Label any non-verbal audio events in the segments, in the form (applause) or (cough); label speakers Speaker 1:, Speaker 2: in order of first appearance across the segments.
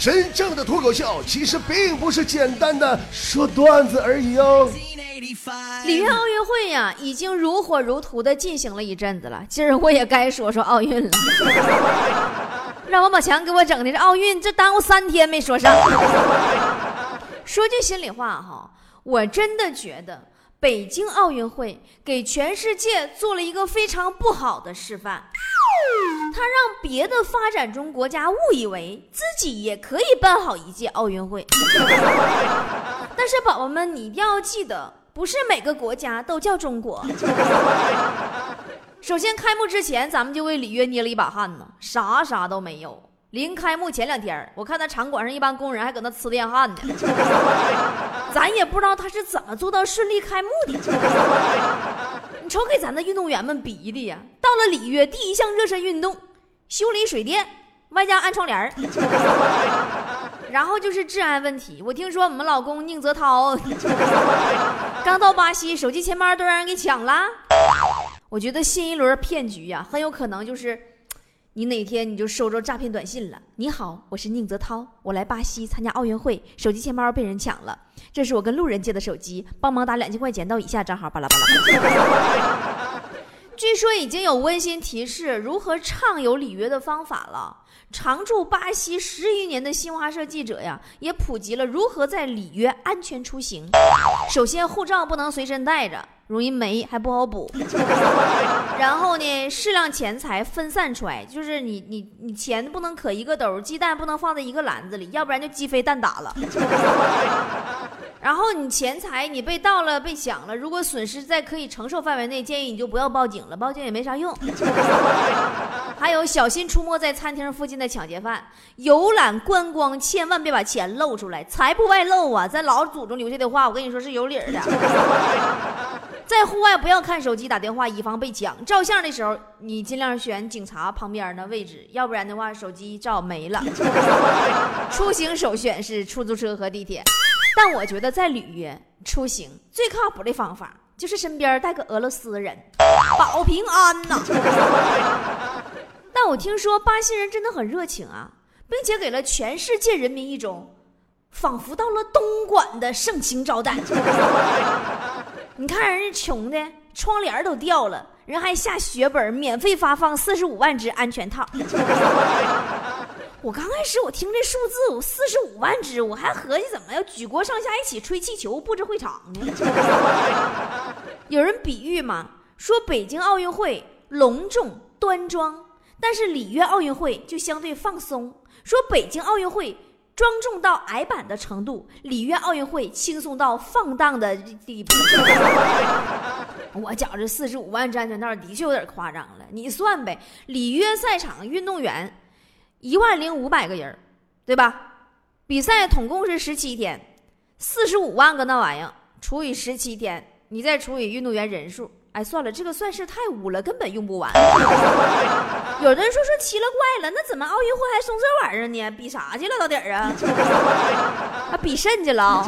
Speaker 1: 真正的脱口秀其实并不是简单的说段子而已哦。
Speaker 2: 里约奥运会呀，已经如火如荼的进行了一阵子了。今儿我也该说说奥运了。(laughs) 让王宝强给我整的这奥运，这耽误三天没说上。说句心里话哈，我真的觉得北京奥运会给全世界做了一个非常不好的示范。他让别的发展中国家误以为自己也可以办好一届奥运会。但是宝宝们，你一定要记得，不是每个国家都叫中国。首先，开幕之前，咱们就为里约捏了一把汗呢，啥啥都没有。临开幕前两天，我看那场馆上一帮工人还搁那呲电焊呢，(laughs) 咱也不知道他是怎么做到顺利开幕的。(laughs) 你瞅给咱的运动员们逼的呀！到了里约，第一项热身运动，修理水电，外加安窗帘 (laughs) 然后就是治安问题，我听说我们老公宁泽涛刚到巴西，手机钱包都让人给抢了。我觉得新一轮骗局呀，很有可能就是。你哪天你就收着诈骗短信了？你好，我是宁泽涛，我来巴西参加奥运会，手机钱包被人抢了，这是我跟路人借的手机，帮忙打两千块钱到以下账号，巴拉巴拉。(laughs) 据说已经有温馨提示如何畅游里约的方法了。常驻巴西十余年的新华社记者呀，也普及了如何在里约安全出行。首先，护照不能随身带着。容易没还不好补，(laughs) 然后呢，适量钱财分散出来，就是你你你钱不能可一个兜，鸡蛋不能放在一个篮子里，要不然就鸡飞蛋打了。(laughs) 然后你钱财你被盗了被抢了，如果损失在可以承受范围内，建议你就不要报警了，报警也没啥用。还有小心出没在餐厅附近的抢劫犯，游览观光千万别把钱露出来，财不外露啊！咱老祖宗留下的话，我跟你说是有理儿的。在户外不要看手机打电话，以防被抢。照相的时候，你尽量选警察旁边的位置，要不然的话手机照没了。(laughs) 出行首选是出租车和地铁，但我觉得在旅约出行最靠谱的方法就是身边带个俄罗斯人，保平安呐。但我听说巴西人真的很热情啊，并且给了全世界人民一种仿佛到了东莞的盛情招待。你看人家穷的窗帘都掉了，人还下血本免费发放四十五万只安全套。(laughs) 我刚开始我听这数字，我四十五万只，我还合计怎么要举国上下一起吹气球布置会场呢？(laughs) 有人比喻嘛，说北京奥运会隆重端庄，但是里约奥运会就相对放松。说北京奥运会。庄重到矮板的程度，里约奥运会轻松到放荡的地步。(laughs) 我觉着四十五万安全套的确有点夸张了。你算呗，里约赛场运动员一万零五百个人，对吧？比赛总共是十七天，四十五万个那玩意儿除以十七天，你再除以运动员人数。哎，算了，这个算式太污了，根本用不完。有的人说说奇了怪了，那怎么奥运会还送这玩意儿呢？比啥去了到底儿啊？(laughs) 啊，比肾去了。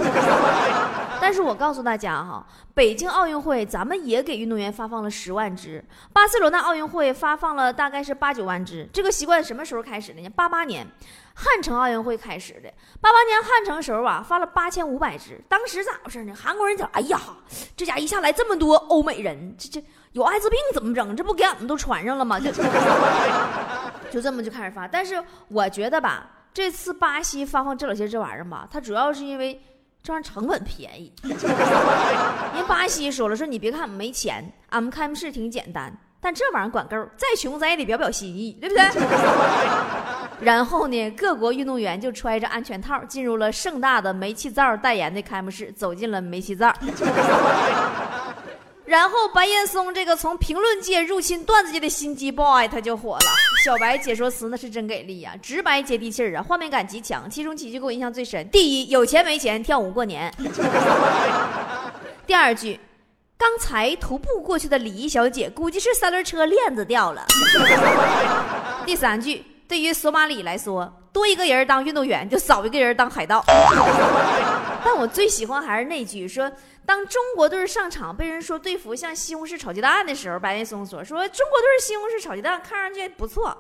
Speaker 2: 但是我告诉大家哈，北京奥运会咱们也给运动员发放了十万支，巴塞罗那奥运会发放了大概是八九万支。这个习惯什么时候开始的呢？八八年。汉城奥运会开始的，八八年汉城时候啊，发了八千五百只。当时咋回事呢？韩国人讲，哎呀，这家一下来这么多欧美人，这这有艾滋病怎么整？这不给俺们都传上了吗？就 (laughs) 就这么就开始发。但是我觉得吧，这次巴西发放这老些这玩意儿吧，它主要是因为这玩意儿成本便宜。(laughs) 人巴西说了，说你别看俺们没钱，俺们开幕式挺简单，但这玩意儿管够，再穷咱也得表表心意，对不对？然后呢，各国运动员就揣着安全套进入了盛大的煤气灶代言的开幕式，走进了煤气灶。(laughs) 然后白岩松这个从评论界入侵段子界的心机 boy 他就火了。小白解说词那是真给力呀，直白接地气儿啊，画面感极强。其中几句给我印象最深：第一，有钱没钱跳舞过年；(laughs) 第二句，刚才徒步过去的礼仪小姐估计是三轮车链子掉了；(laughs) 第三句。对于索马里来说，多一个人当运动员就少一个人当海盗。(laughs) 但我最喜欢还是那句说：当中国队上场被人说队服像西红柿炒鸡蛋的时候，白岩松说：说中国队西红柿炒鸡蛋看上去不错，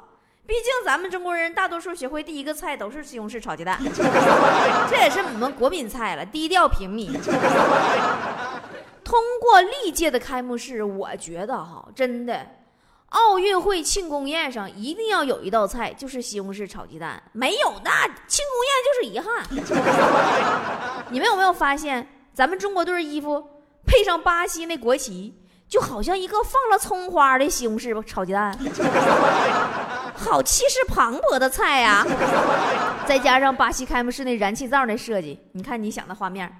Speaker 2: 毕竟咱们中国人大多数学会第一个菜都是西红柿炒鸡蛋，(laughs) 这也是我们国民菜了，低调平民。(laughs) 通过历届的开幕式，我觉得哈，真的，奥运会庆功宴上一定要有一道菜，就是西红柿炒鸡蛋。没有那庆功宴就是遗憾。(laughs) 你们有没有发现，咱们中国队衣服配上巴西那国旗，就好像一个放了葱花的西红柿炒鸡蛋，好气势磅礴的菜呀！(laughs) 再加上巴西开幕式那燃气灶那设计，你看你想的画面，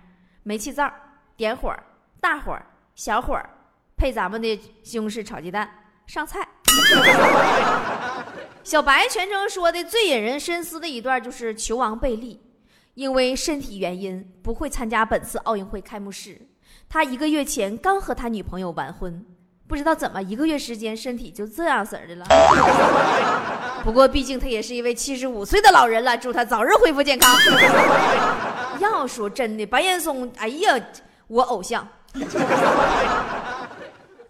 Speaker 2: 煤气灶点火。大火小火配咱们的西红柿炒鸡蛋上菜。(laughs) 小白全程说的最引人深思的一段就是球王贝利，因为身体原因不会参加本次奥运会开幕式。他一个月前刚和他女朋友完婚，不知道怎么一个月时间身体就这样式儿的了。(laughs) 不过毕竟他也是一位七十五岁的老人了，祝他早日恢复健康。(laughs) 要说真的，白岩松，哎呀，我偶像。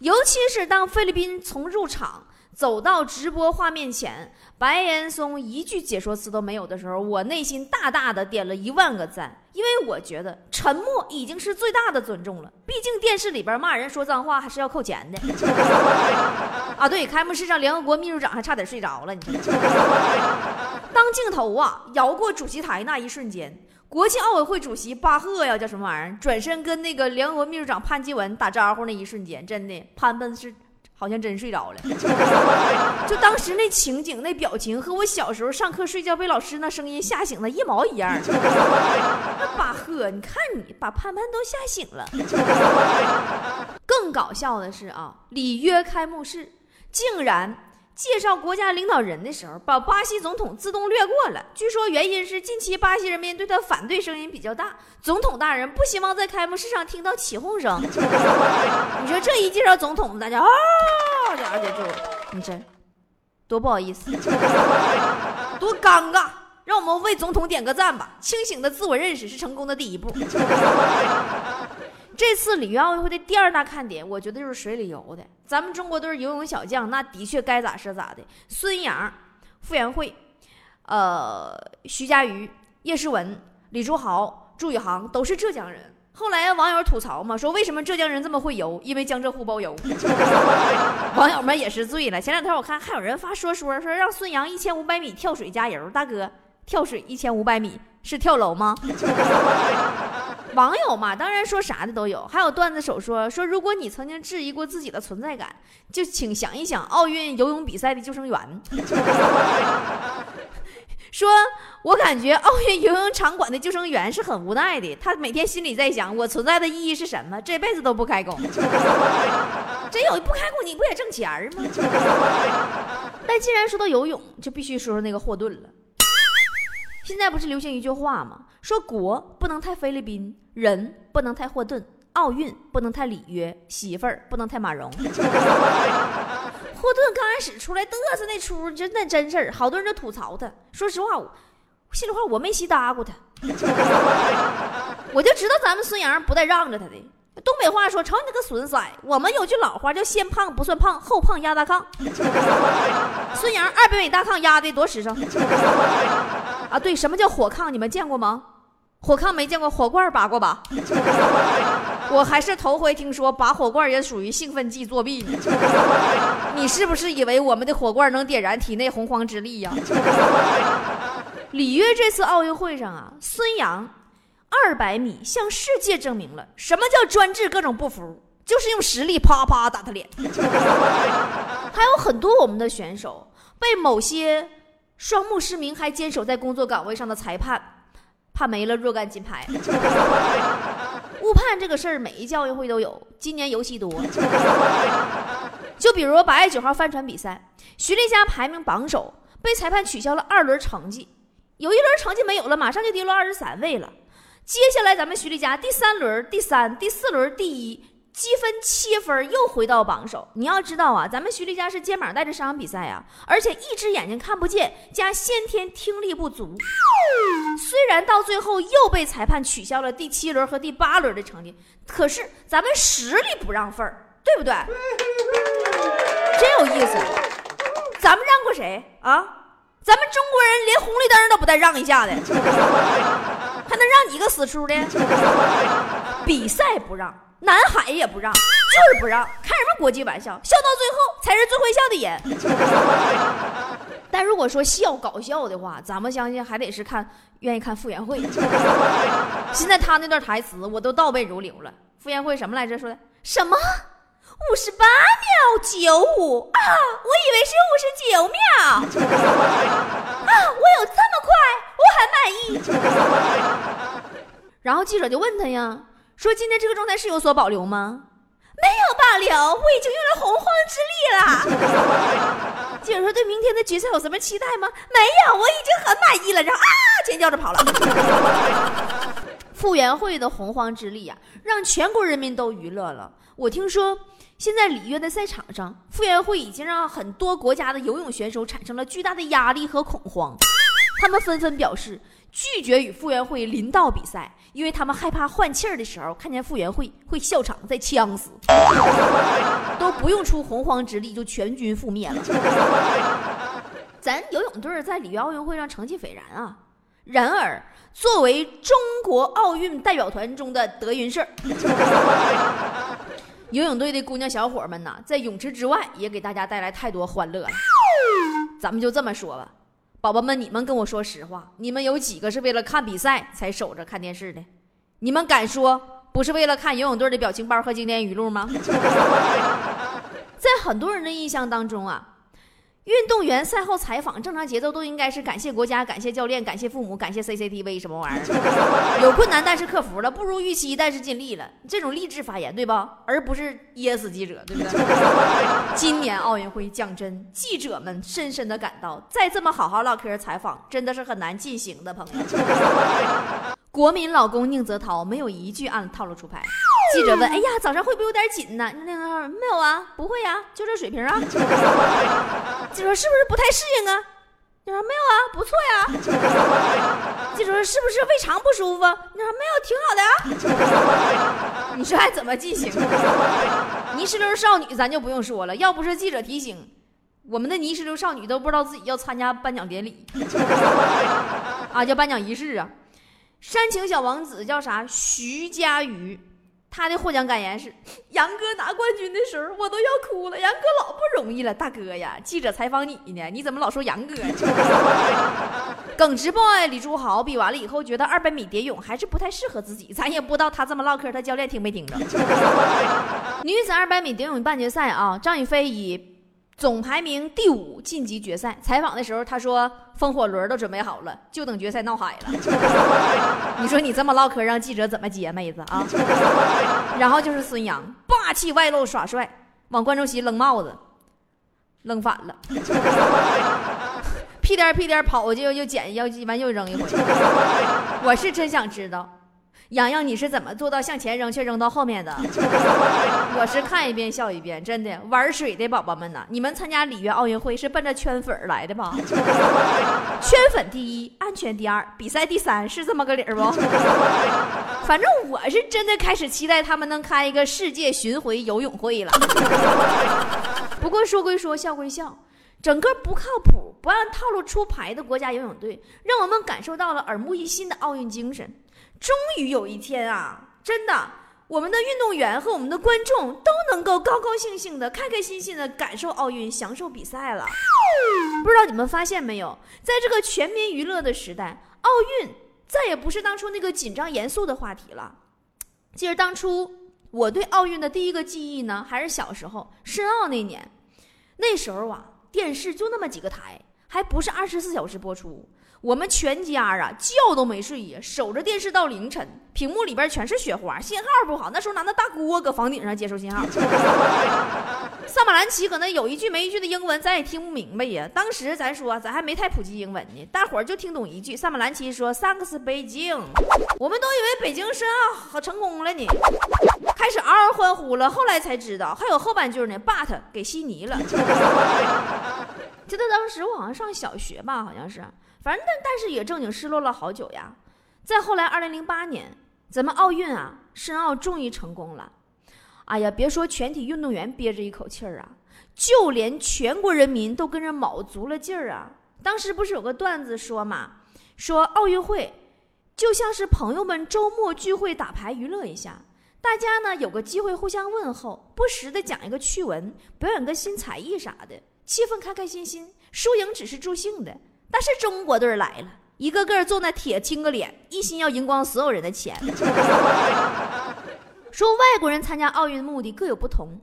Speaker 2: 尤其是当菲律宾从入场走到直播画面前，白岩松一句解说词都没有的时候，我内心大大的点了一万个赞，因为我觉得沉默已经是最大的尊重了。毕竟电视里边骂人说脏话还是要扣钱的。(laughs) 啊，对，开幕式上联合国秘书长还差点睡着了，你？当镜头啊摇过主席台那一瞬间。国际奥委会主席巴赫呀，叫什么玩意儿？转身跟那个联合国秘书长潘基文打招呼那一瞬间，真的潘潘是好像真睡着了。(laughs) 就当时那情景、那表情，和我小时候上课睡觉被老师那声音吓醒的一毛一样。(laughs) 那巴赫，你看你把潘潘都吓醒了。(laughs) 更搞笑的是啊，里约开幕式竟然。介绍国家领导人的时候，把巴西总统自动略过了。据说原因是近期巴西人民对他反对声音比较大，总统大人不希望在开幕式上听到起哄声。(laughs) 你说这一介绍总统，大家啊，而且就你这多不好意思，多尴尬。让我们为总统点个赞吧！清醒的自我认识是成功的第一步。(laughs) 这次里约奥运会的第二大看点，我觉得就是水里游的。咱们中国队游泳小将，那的确该咋是咋的。孙杨、傅园慧、呃徐嘉余、叶诗文、李朱豪、朱宇航都是浙江人。后来网友吐槽嘛，说为什么浙江人这么会游？因为江浙沪包邮。(laughs) 网友们也是醉了。前两天我看还有人发说说，说让孙杨一千五百米跳水加油。大哥，跳水一千五百米是跳楼吗？网友嘛，当然说啥的都有，还有段子手说说，如果你曾经质疑过自己的存在感，就请想一想奥运游泳比赛的救生员。(laughs) 说我感觉奥运游泳场馆的救生员是很无奈的，他每天心里在想，我存在的意义是什么？这辈子都不开工。真有不开工，你不也挣钱吗？但既然说到游泳，就必须说说那个霍顿了。现在不是流行一句话吗？说国不能太菲律宾，人不能太霍顿，奥运不能太里约，媳妇儿不能太马蓉。(laughs) 霍顿刚开始出来嘚瑟那出，真的真事儿，好多人都吐槽他。说实话，我心里话我没稀搭过他，(laughs) 我就知道咱们孙杨不带让着他的。东北话说：“瞅你那个损色。”我们有句老话叫“先胖不算胖，后胖压大炕”。(laughs) 孙杨二百米大炕压的多实诚。啊，对，什么叫火炕？你们见过吗？火炕没见过，火罐拔过吧？(laughs) 我还是头回听说拔火罐也属于兴奋剂作弊。你是不是以为我们的火罐能点燃体内洪荒之力呀？里约这次奥运会上啊，孙杨二百米向世界证明了什么叫专治各种不服，就是用实力啪啪打他脸。还有很多我们的选手被某些。双目失明还坚守在工作岗位上的裁判，怕没了若干金牌。误判这个事儿，每一届奥运会都有，今年尤其多。就比如八月九号帆船比赛，徐丽佳排名榜首，被裁判取消了二轮成绩，有一轮成绩没有了，马上就跌落二十三位了。接下来咱们徐丽佳第三轮第三，第四轮第一。积分七分，又回到榜首。你要知道啊，咱们徐丽佳是肩膀带着伤比赛啊，而且一只眼睛看不见，加先天听力不足。(laughs) 虽然到最后又被裁判取消了第七轮和第八轮的成绩，可是咱们实力不让分儿，对不对？(laughs) 真有意思。咱们让过谁啊？咱们中国人连红绿灯都不带让一下的，(laughs) 还能让你一个死出的？比赛不让，南海也不让，就是不让，开什么国际玩笑？笑到最后才是最会笑的人。但如果说笑搞笑的话，咱们相信还得是看愿意看傅园慧。现在他那段台词我都倒背如流了。傅园慧什么来着？说的什么？五十八秒九五啊！我以为是五十九秒啊！我有这么快？我很满意。然后记者就问他呀，说今天这个状态是有所保留吗？没有保留，我已经用了洪荒之力了。(laughs) 记者说对明天的决赛有什么期待吗？没有，我已经很满意了。然后啊，尖叫着跑了。傅园慧的洪荒之力呀，让全国人民都娱乐了。我听说。现在里约的赛场上，傅园慧已经让很多国家的游泳选手产生了巨大的压力和恐慌，他们纷纷表示拒绝与傅园慧临到比赛，因为他们害怕换气儿的时候看见傅园慧会笑场再呛死，(laughs) 都不用出洪荒之力就全军覆灭了。咱游泳队在里约奥运会上成绩斐然啊，然而作为中国奥运代表团中的德云社。(laughs) 游泳队的姑娘小伙们呐，在泳池之外也给大家带来太多欢乐了。咱们就这么说吧，宝宝们，你们跟我说实话，你们有几个是为了看比赛才守着看电视的？你们敢说不是为了看游泳队的表情包和经典语录吗？(laughs) 在很多人的印象当中啊。运动员赛后采访，正常节奏都应该是感谢国家、感谢教练、感谢父母、感谢 CCTV 什么玩意儿？(laughs) 有困难但是克服了，不如预期但是尽力了，这种励志发言对吧？而不是噎死记者，对不对？(laughs) 今年奥运会讲真，记者们深深的感到，再这么好好唠嗑采访，真的是很难进行的，朋友。国民老公宁泽涛没有一句按套路出牌。记者问：“哎呀，早上会不会有点紧呢？”那个没有啊，不会呀，就这水平啊。记者说：“是不是不太适应啊？”他说：“没有啊，不错呀。”记者说：“是不是胃肠不舒服？”你说：“没有，挺好的啊。”你说还怎么进行？泥石流少女咱就不用说了，要不是记者提醒，我们的泥石流少女都不知道自己要参加颁奖典礼啊，叫颁奖仪式啊。煽情小王子叫啥？徐嘉余。他的获奖感言是：(laughs) 杨哥拿冠军的时候，我都要哭了。杨哥老不容易了，大哥呀！记者采访你呢，你怎么老说杨哥？(laughs) 耿直 boy 李朱豪比完了以后，觉得二百米蝶泳还是不太适合自己。咱也不知道他这么唠嗑，他教练听没听着？(laughs) 女子二百米蝶泳半决赛啊，张雨霏以。总排名第五晋级决赛。采访的时候，他说：“风火轮都准备好了，就等决赛闹海了。(laughs) ”你说你这么唠嗑，让记者怎么接妹子啊？(laughs) 然后就是孙杨霸气外露耍帅，往观众席扔帽子，扔反了，(laughs) 屁颠屁颠跑过去又捡，要完又扔一回。我是真想知道。洋洋，你是怎么做到向前扔却扔到后面的？(laughs) 我是看一遍笑一遍，真的玩水的宝宝们呐，你们参加里约奥运会是奔着圈粉来的吧？(laughs) 圈粉第一，安全第二，比赛第三，是这么个理儿不？(laughs) 反正我是真的开始期待他们能开一个世界巡回游泳会了。不过说归说，笑归笑，整个不靠谱、不按套路出牌的国家游泳队，让我们感受到了耳目一新的奥运精神。终于有一天啊，真的，我们的运动员和我们的观众都能够高高兴兴的、开开心心的感受奥运、享受比赛了。(laughs) 不知道你们发现没有，在这个全民娱乐的时代，奥运再也不是当初那个紧张严肃的话题了。记得当初我对奥运的第一个记忆呢，还是小时候申奥那年，那时候啊，电视就那么几个台，还不是二十四小时播出。我们全家啊，觉都没睡呀，守着电视到凌晨。屏幕里边全是雪花，信号不好。那时候拿那大锅搁房顶上接收信号。(laughs) 萨马兰奇搁那有一句没一句的英文，咱也听不明白呀。当时咱说，咱还没太普及英文呢，大伙儿就听懂一句。萨马兰奇说：“Thanks 北京。”我们都以为北京申奥好成功了呢，开始嗷嗷欢呼了。后来才知道还有后半句呢，But 给悉尼了。记得当时我好像上小学吧，好像是。反正但但是也正经失落了好久呀。再后来，二零零八年，咱们奥运啊，申奥终于成功了。哎呀，别说全体运动员憋着一口气儿啊，就连全国人民都跟着卯足了劲儿啊，当时不是有个段子说嘛，说奥运会就像是朋友们周末聚会打牌娱乐一下，大家呢有个机会互相问候，不时的讲一个趣闻，表演个新才艺啥的，气氛开开心心，输赢只是助兴的。但是中国队来了，一个个坐那铁青个脸，一心要赢光所有人的钱。(laughs) 说外国人参加奥运的目的各有不同，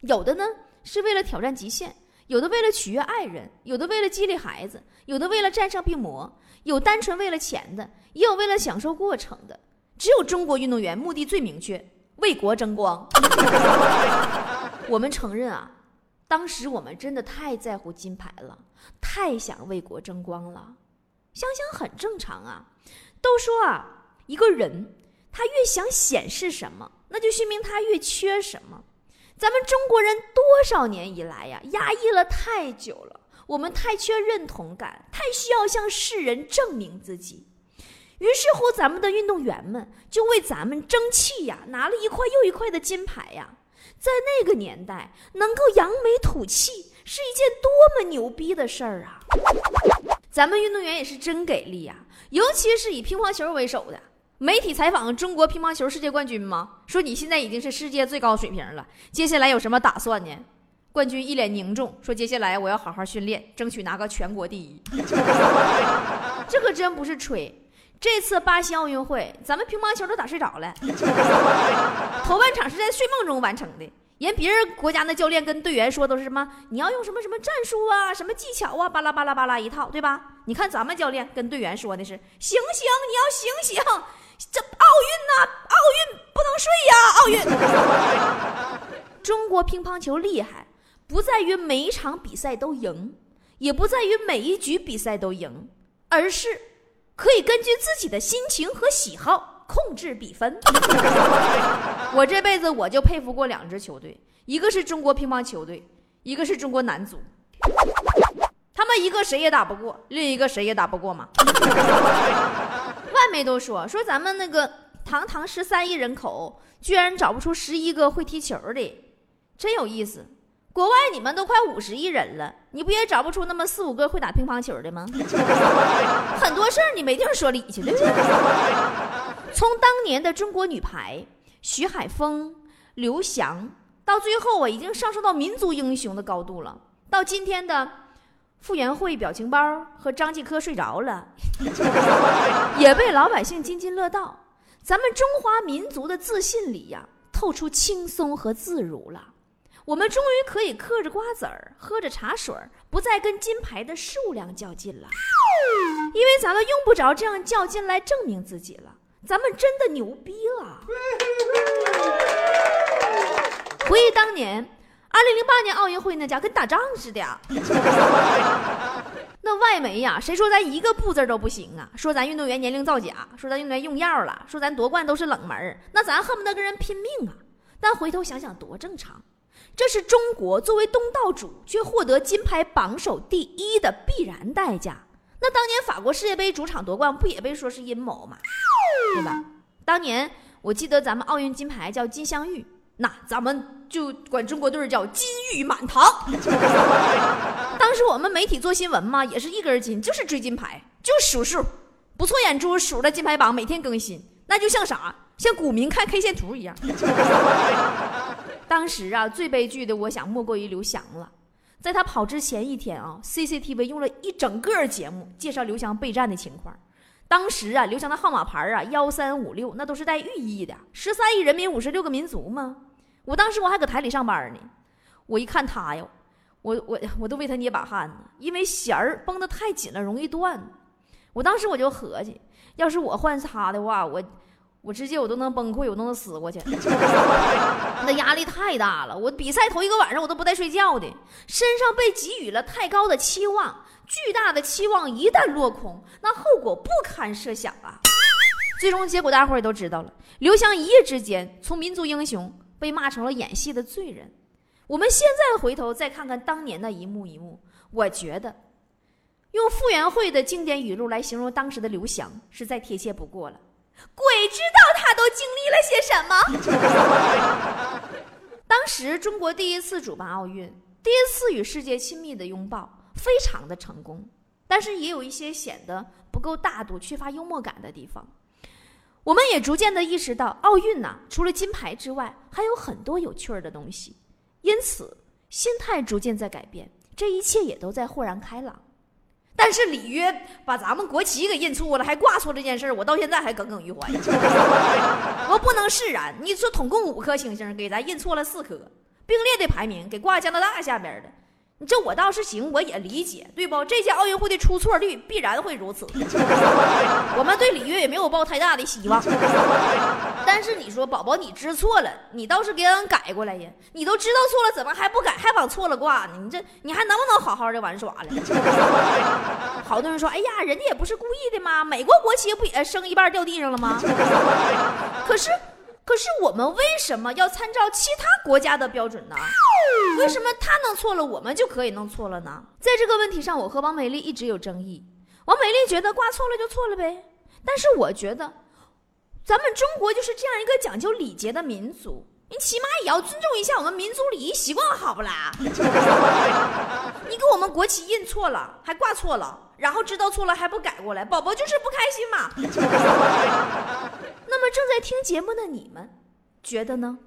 Speaker 2: 有的呢是为了挑战极限。有的为了取悦爱人，有的为了激励孩子，有的为了战胜病魔，有单纯为了钱的，也有为了享受过程的。只有中国运动员目的最明确，为国争光。(laughs) 我们承认啊，当时我们真的太在乎金牌了，太想为国争光了。想想很正常啊。都说啊，一个人他越想显示什么，那就说明他越缺什么。咱们中国人多少年以来呀，压抑了太久了。我们太缺认同感，太需要向世人证明自己。于是乎，咱们的运动员们就为咱们争气呀，拿了一块又一块的金牌呀。在那个年代，能够扬眉吐气是一件多么牛逼的事儿啊！咱们运动员也是真给力呀，尤其是以乒乓球为首的。媒体采访中国乒乓球世界冠军吗？说你现在已经是世界最高水平了，接下来有什么打算呢？冠军一脸凝重说：“接下来我要好好训练，争取拿个全国第一。(laughs) ”这可真不是吹。这次巴西奥运会，咱们乒乓球都打睡着了，(laughs) 头半场是在睡梦中完成的。人别人国家那教练跟队员说都是什么？你要用什么什么战术啊，什么技巧啊，巴拉巴拉巴拉一套，对吧？你看咱们教练跟队员说的是：醒醒，你要醒醒，这奥运呐，奥运不能睡呀，奥运。(laughs) 中国乒乓球厉害，不在于每一场比赛都赢，也不在于每一局比赛都赢，而是可以根据自己的心情和喜好。控制比分，(laughs) 我这辈子我就佩服过两支球队，一个是中国乒乓球队，一个是中国男足。他们一个谁也打不过，另一个谁也打不过嘛。(laughs) 外媒都说说咱们那个堂堂十三亿人口，居然找不出十一个会踢球的，真有意思。国外你们都快五十亿人了，你不也找不出那么四五个会打乒乓球的吗？(laughs) 很多事儿你没地儿说理去，对不对？从当年的中国女排徐海峰、刘翔，到最后啊，已经上升到民族英雄的高度了。到今天的傅园慧表情包和张继科睡着了，(laughs) 也被老百姓津津乐道。咱们中华民族的自信里呀，透出轻松和自如了。我们终于可以嗑着瓜子儿，喝着茶水儿，不再跟金牌的数量较劲了，因为咱们用不着这样较劲来证明自己了。咱们真的牛逼了！回忆当年，二零零八年奥运会那家跟打仗似的，(laughs) 那外媒呀，谁说咱一个不字都不行啊？说咱运动员年龄造假，说咱运动员用药了，说咱夺冠都是冷门那咱恨不得跟人拼命啊！但回头想想，多正常。这是中国作为东道主却获得金牌榜首第一的必然代价。那当年法国世界杯主场夺冠不也被说是阴谋吗？对吧？当年我记得咱们奥运金牌叫金镶玉，那咱们就管中国队叫金玉满堂。当时我们媒体做新闻嘛，也是一根筋，就是追金牌，就数数，不错眼珠数着金牌榜每天更新，那就像啥？像股民看 K 线图一样。当时啊，最悲剧的，我想莫过于刘翔了。在他跑之前一天啊，CCTV 用了一整个节目介绍刘翔备战的情况。当时啊，刘翔的号码牌啊，幺三五六，那都是带寓意的。十三亿人民，五十六个民族吗？我当时我还搁台里上班呢，我一看他哟，我我我都为他捏把汗呢，因为弦儿绷得太紧了，容易断。我当时我就合计，要是我换他的话，我。我直接我都能崩溃，我都能死过去，(laughs) 那压力太大了。我比赛头一个晚上我都不带睡觉的，身上被给予了太高的期望，巨大的期望一旦落空，那后果不堪设想啊！最终结果大伙儿也都知道了，刘翔一夜之间从民族英雄被骂成了演戏的罪人。我们现在回头再看看当年的一幕一幕，我觉得用傅园慧的经典语录来形容当时的刘翔是再贴切不过了。鬼知道他都经历了些什么。(laughs) 当时中国第一次主办奥运，第一次与世界亲密的拥抱，非常的成功。
Speaker 3: 但是也有一些显得不够大度、缺乏幽默感的地方。我们也逐渐的意识到，奥运呐，除了金牌之外，还有很多有趣儿的东西。因此，心态逐渐在改变，这一切也都在豁然开朗。但是里约把咱们国旗给印错了，还挂错这件事儿，我到现在还耿耿于怀。(laughs) 我不能释然。你说统共五颗星星，给咱印错了四颗，并列的排名给挂加拿大下边的。这我倒是行，我也理解，对不？这届奥运会的出错率必然会如此。(laughs) 我们对里约也没有抱太大的希望。(laughs) 但是你说，宝宝，你知错了，你倒是给俺改过来呀！你都知道错了，怎么还不改，还往错了挂呢？你这，你还能不能好好的玩耍了？(laughs) 好多人说，哎呀，人家也不是故意的嘛，美国国旗不也升一半掉地上了吗？可是。可是我们为什么要参照其他国家的标准呢？为什么他弄错了，我们就可以弄错了呢？在这个问题上，我和王美丽一直有争议。王美丽觉得挂错了就错了呗，但是我觉得，咱们中国就是这样一个讲究礼节的民族，你起码也要尊重一下我们民族礼仪习惯，好不啦？(laughs) 你给我们国旗印错了，还挂错了，然后知道错了还不改过来，宝宝就是不开心嘛。(laughs) 那么正在听节目的你们，觉得呢？